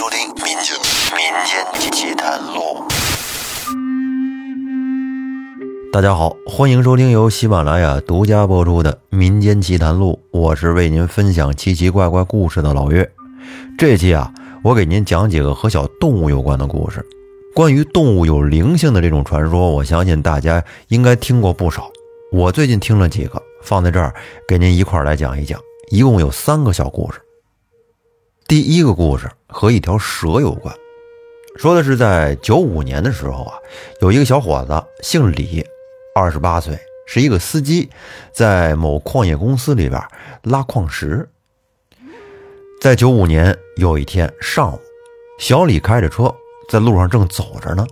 收听《民间民间奇谈录》。大家好，欢迎收听由喜马拉雅独家播出的《民间奇谈录》，我是为您分享奇奇怪怪故事的老岳。这期啊，我给您讲几个和小动物有关的故事。关于动物有灵性的这种传说，我相信大家应该听过不少。我最近听了几个，放在这儿给您一块儿来讲一讲。一共有三个小故事。第一个故事和一条蛇有关，说的是在九五年的时候啊，有一个小伙子姓李，二十八岁，是一个司机，在某矿业公司里边拉矿石。在九五年有一天上午，小李开着车在路上正走着呢，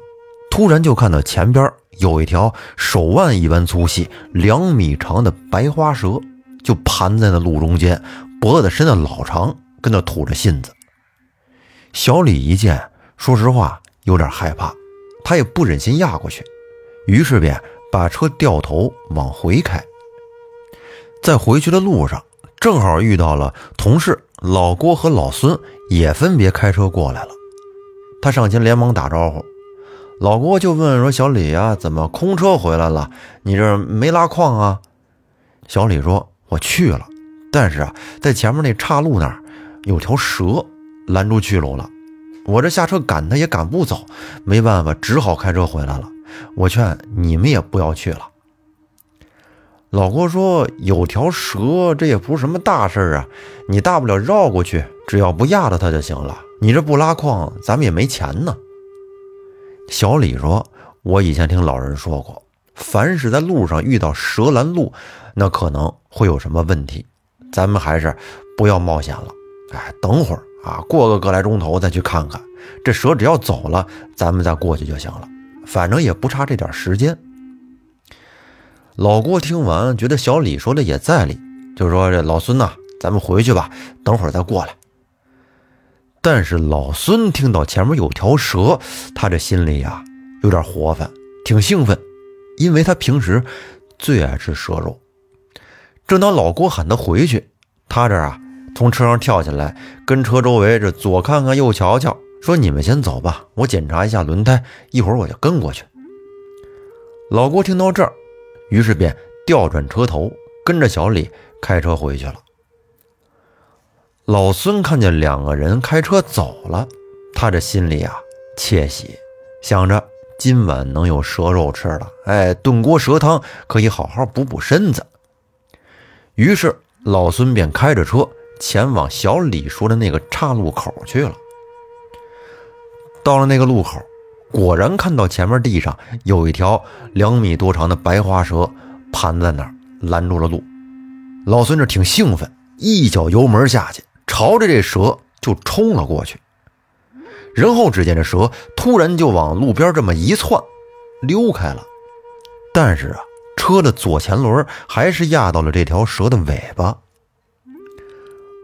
突然就看到前边有一条手腕一般粗细、两米长的白花蛇，就盘在那路中间，脖子伸得老长。跟那吐着信子，小李一见，说实话有点害怕，他也不忍心压过去，于是便把车掉头往回开。在回去的路上，正好遇到了同事老郭和老孙，也分别开车过来了。他上前连忙打招呼，老郭就问说：“小李呀，怎么空车回来了？你这没拉矿啊？”小李说：“我去了，但是啊，在前面那岔路那儿。”有条蛇拦住去路了，我这下车赶他也赶不走，没办法，只好开车回来了。我劝你们也不要去了。老郭说：“有条蛇，这也不是什么大事啊，你大不了绕过去，只要不压到它就行了。你这不拉矿，咱们也没钱呢。”小李说：“我以前听老人说过，凡是在路上遇到蛇拦路，那可能会有什么问题，咱们还是不要冒险了。”哎，等会儿啊，过个个来钟头再去看看。这蛇只要走了，咱们再过去就行了。反正也不差这点时间。老郭听完，觉得小李说的也在理，就说：“这老孙呐，咱们回去吧，等会儿再过来。”但是老孙听到前面有条蛇，他这心里呀有点活泛，挺兴奋，因为他平时最爱吃蛇肉。正当老郭喊他回去，他这儿啊。从车上跳下来，跟车周围这左看看右瞧瞧，说：“你们先走吧，我检查一下轮胎，一会儿我就跟过去。”老郭听到这儿，于是便调转车头，跟着小李开车回去了。老孙看见两个人开车走了，他这心里啊窃喜，想着今晚能有蛇肉吃了，哎，炖锅蛇汤可以好好补补身子。于是老孙便开着车。前往小李说的那个岔路口去了。到了那个路口，果然看到前面地上有一条两米多长的白花蛇盘在那儿，拦住了路。老孙这挺兴奋，一脚油门下去，朝着这蛇就冲了过去。然后只见这蛇突然就往路边这么一窜，溜开了。但是啊，车的左前轮还是压到了这条蛇的尾巴。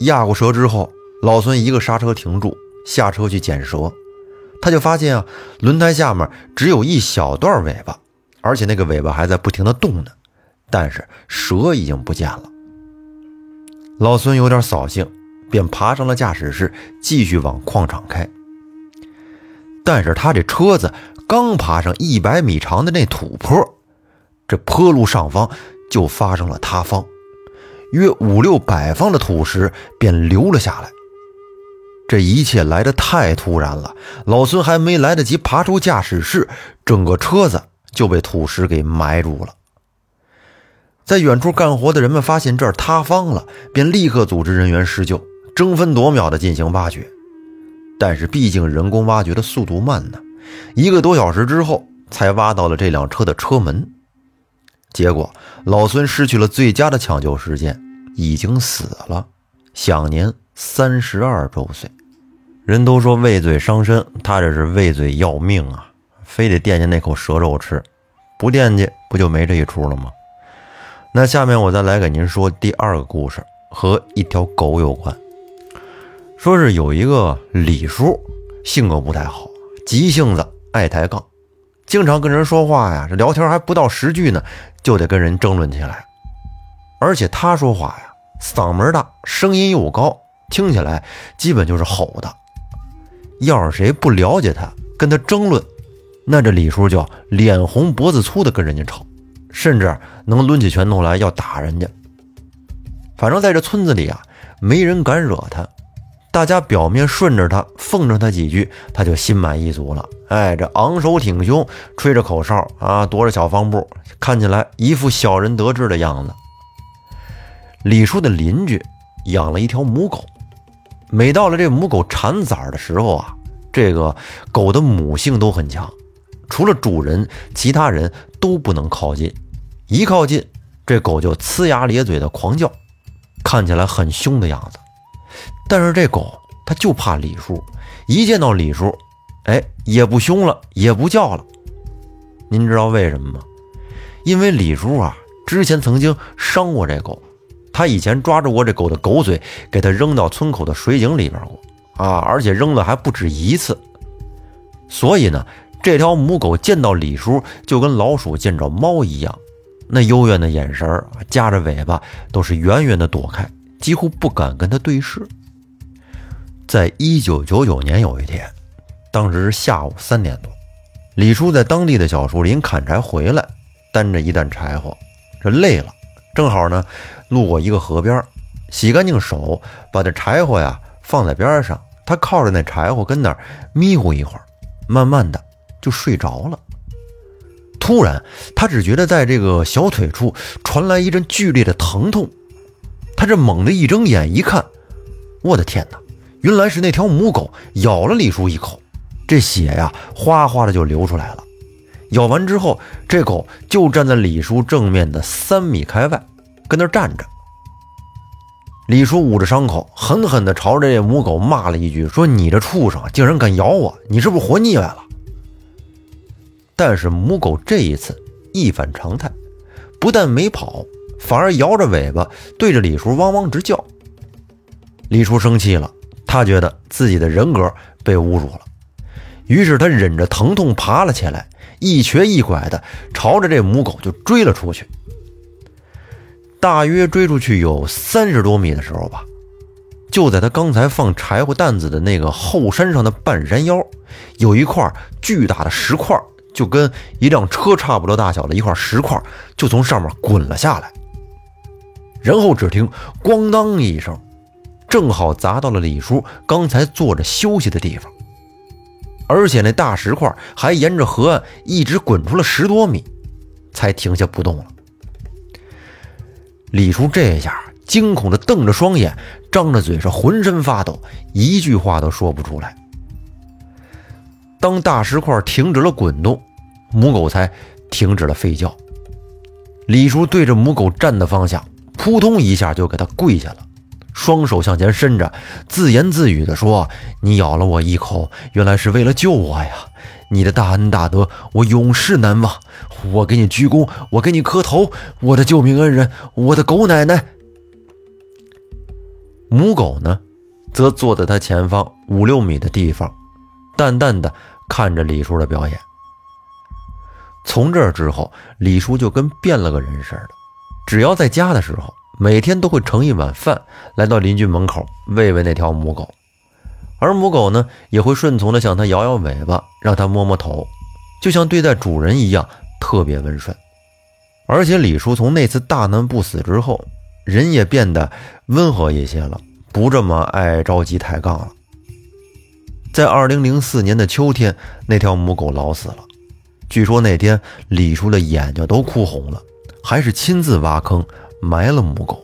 压过蛇之后，老孙一个刹车停住，下车去捡蛇。他就发现啊，轮胎下面只有一小段尾巴，而且那个尾巴还在不停的动呢。但是蛇已经不见了。老孙有点扫兴，便爬上了驾驶室，继续往矿场开。但是他这车子刚爬上一百米长的那土坡，这坡路上方就发生了塌方。约五六百方的土石便流了下来，这一切来得太突然了。老孙还没来得及爬出驾驶室，整个车子就被土石给埋住了。在远处干活的人们发现这儿塌方了，便立刻组织人员施救，争分夺秒地进行挖掘。但是毕竟人工挖掘的速度慢呢，一个多小时之后才挖到了这辆车的车门。结果老孙失去了最佳的抢救时间。已经死了，享年三十二周岁。人都说畏罪伤身，他这是畏罪要命啊！非得惦记那口蛇肉吃，不惦记不就没这一出了吗？那下面我再来给您说第二个故事，和一条狗有关。说是有一个李叔，性格不太好，急性子，爱抬杠，经常跟人说话呀，这聊天还不到十句呢，就得跟人争论起来。而且他说话呀，嗓门大，声音又高，听起来基本就是吼的。要是谁不了解他，跟他争论，那这李叔就脸红脖子粗的跟人家吵，甚至能抡起拳头来要打人家。反正在这村子里啊，没人敢惹他。大家表面顺着他，奉承他几句，他就心满意足了。哎，这昂首挺胸，吹着口哨啊，踱着小方步，看起来一副小人得志的样子。李叔的邻居养了一条母狗，每到了这母狗产崽的时候啊，这个狗的母性都很强，除了主人，其他人都不能靠近。一靠近，这狗就呲牙咧嘴的狂叫，看起来很凶的样子。但是这狗它就怕李叔，一见到李叔，哎，也不凶了，也不叫了。您知道为什么吗？因为李叔啊，之前曾经伤过这狗，他以前抓住过这狗的狗嘴，给它扔到村口的水井里边过啊，而且扔了还不止一次。所以呢，这条母狗见到李叔就跟老鼠见着猫一样，那幽怨的眼神儿，夹着尾巴都是远远的躲开，几乎不敢跟他对视。在一九九九年有一天，当时是下午三点多，李叔在当地的小树林砍柴回来，担着一担柴火，这累了，正好呢路过一个河边，洗干净手，把这柴火呀放在边上，他靠着那柴火跟那儿迷糊一会儿，慢慢的就睡着了。突然，他只觉得在这个小腿处传来一阵剧烈的疼痛，他这猛地一睁眼一看，我的天哪！原来是那条母狗咬了李叔一口，这血呀哗哗的就流出来了。咬完之后，这狗就站在李叔正面的三米开外，跟那站着。李叔捂着伤口，狠狠地朝着这母狗骂了一句：“说你这畜生，竟然敢咬我！你是不是活腻歪了？”但是母狗这一次一反常态，不但没跑，反而摇着尾巴对着李叔汪汪直叫。李叔生气了。他觉得自己的人格被侮辱了，于是他忍着疼痛爬了起来，一瘸一拐的朝着这母狗就追了出去。大约追出去有三十多米的时候吧，就在他刚才放柴火担子的那个后山上的半山腰，有一块巨大的石块，就跟一辆车差不多大小的一块石块，就从上面滚了下来。然后只听“咣当”一声。正好砸到了李叔刚才坐着休息的地方，而且那大石块还沿着河岸一直滚出了十多米，才停下不动了。李叔这下惊恐的瞪着双眼，张着嘴是浑身发抖，一句话都说不出来。当大石块停止了滚动，母狗才停止了吠叫。李叔对着母狗站的方向，扑通一下就给它跪下了。双手向前伸着，自言自语地说：“你咬了我一口，原来是为了救我呀！你的大恩大德，我永世难忘。我给你鞠躬，我给你磕头，我的救命恩人，我的狗奶奶。”母狗呢，则坐在他前方五六米的地方，淡淡的看着李叔的表演。从这之后，李叔就跟变了个人似的，只要在家的时候。每天都会盛一碗饭来到邻居门口喂喂那条母狗，而母狗呢也会顺从的向它摇摇尾巴，让它摸摸头，就像对待主人一样，特别温顺。而且李叔从那次大难不死之后，人也变得温和一些了，不这么爱着急抬杠了。在二零零四年的秋天，那条母狗老死了，据说那天李叔的眼睛都哭红了，还是亲自挖坑。埋了母狗，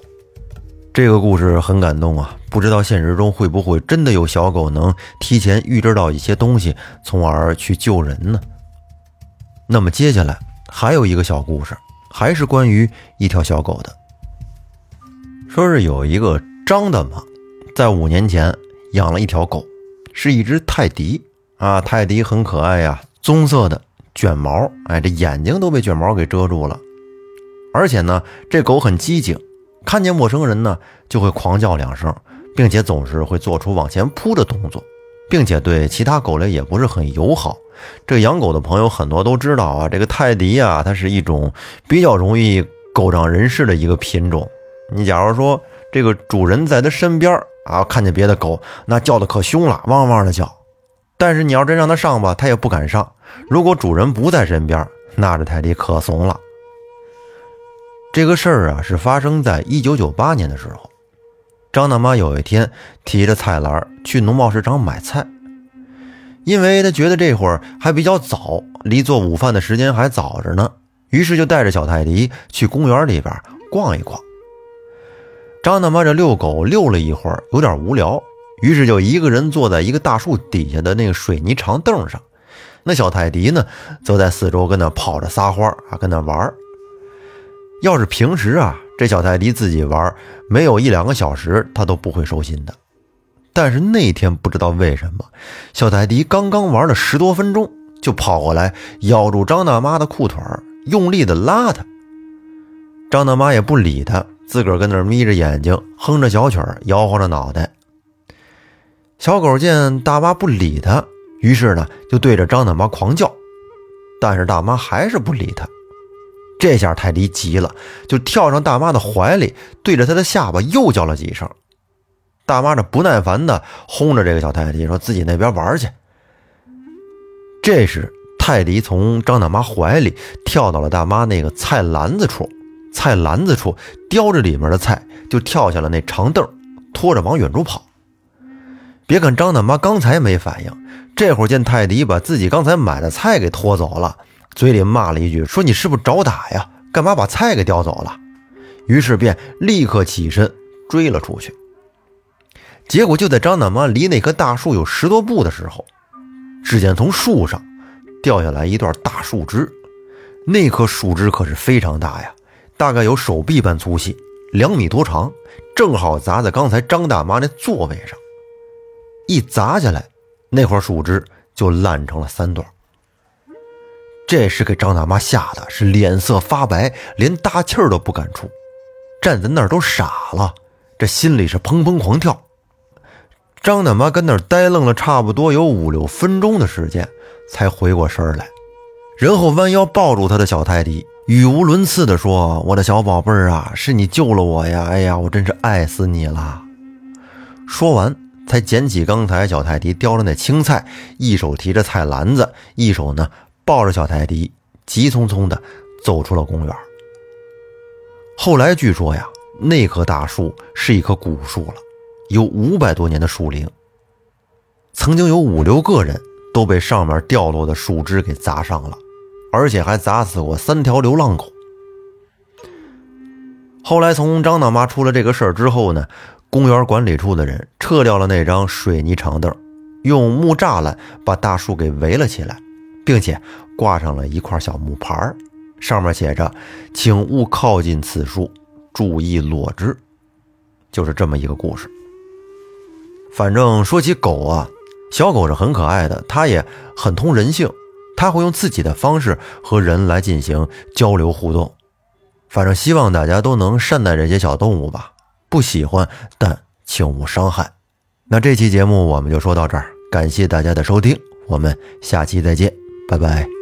这个故事很感动啊！不知道现实中会不会真的有小狗能提前预知到一些东西，从而去救人呢？那么接下来还有一个小故事，还是关于一条小狗的。说是有一个张大妈，在五年前养了一条狗，是一只泰迪啊，泰迪很可爱呀，棕色的卷毛，哎，这眼睛都被卷毛给遮住了。而且呢，这狗很机警，看见陌生人呢就会狂叫两声，并且总是会做出往前扑的动作，并且对其他狗类也不是很友好。这养狗的朋友很多都知道啊，这个泰迪啊，它是一种比较容易狗仗人势的一个品种。你假如说这个主人在它身边啊，看见别的狗，那叫的可凶了，汪汪的叫。但是你要真让它上吧，它也不敢上。如果主人不在身边，那这泰迪可怂了。这个事儿啊，是发生在一九九八年的时候。张大妈有一天提着菜篮去农贸市场买菜，因为她觉得这会儿还比较早，离做午饭的时间还早着呢，于是就带着小泰迪去公园里边逛一逛。张大妈这遛狗遛了一会儿，有点无聊，于是就一个人坐在一个大树底下的那个水泥长凳上。那小泰迪呢，则在四周跟那跑着撒欢啊，跟那玩要是平时啊，这小泰迪自己玩，没有一两个小时，他都不会收心的。但是那天不知道为什么，小泰迪刚刚玩了十多分钟，就跑过来咬住张大妈的裤腿用力的拉她。张大妈也不理他，自个儿跟那眯着眼睛，哼着小曲儿，摇晃着脑袋。小狗见大妈不理他，于是呢，就对着张大妈狂叫，但是大妈还是不理他。这下泰迪急了，就跳上大妈的怀里，对着她的下巴又叫了几声。大妈这不耐烦的轰着这个小泰迪，说自己那边玩去。这时，泰迪从张大妈怀里跳到了大妈那个菜篮子处，菜篮子处叼着里面的菜，就跳下了那长凳，拖着往远处跑。别看张大妈刚才没反应，这会儿见泰迪把自己刚才买的菜给拖走了。嘴里骂了一句：“说你是不是找打呀？干嘛把菜给叼走了？”于是便立刻起身追了出去。结果就在张大妈离那棵大树有十多步的时候，只见从树上掉下来一段大树枝。那棵树枝可是非常大呀，大概有手臂般粗细，两米多长，正好砸在刚才张大妈那座位上。一砸下来，那块树枝就烂成了三段。这是给张大妈吓得是脸色发白，连大气儿都不敢出，站在那儿都傻了，这心里是砰砰狂跳。张大妈跟那儿呆愣了差不多有五六分钟的时间，才回过神来，然后弯腰抱住他的小泰迪，语无伦次地说：“我的小宝贝儿啊，是你救了我呀！哎呀，我真是爱死你了。”说完，才捡起刚才小泰迪叼着那青菜，一手提着菜篮子，一手呢。抱着小泰迪，急匆匆地走出了公园。后来据说呀，那棵大树是一棵古树了，有五百多年的树龄。曾经有五六个人都被上面掉落的树枝给砸伤了，而且还砸死过三条流浪狗。后来从张大妈出了这个事儿之后呢，公园管理处的人撤掉了那张水泥长凳，用木栅栏把大树给围了起来。并且挂上了一块小木牌上面写着“请勿靠近此树，注意落枝”，就是这么一个故事。反正说起狗啊，小狗是很可爱的，它也很通人性，它会用自己的方式和人来进行交流互动。反正希望大家都能善待这些小动物吧，不喜欢但请勿伤害。那这期节目我们就说到这儿，感谢大家的收听，我们下期再见。拜拜。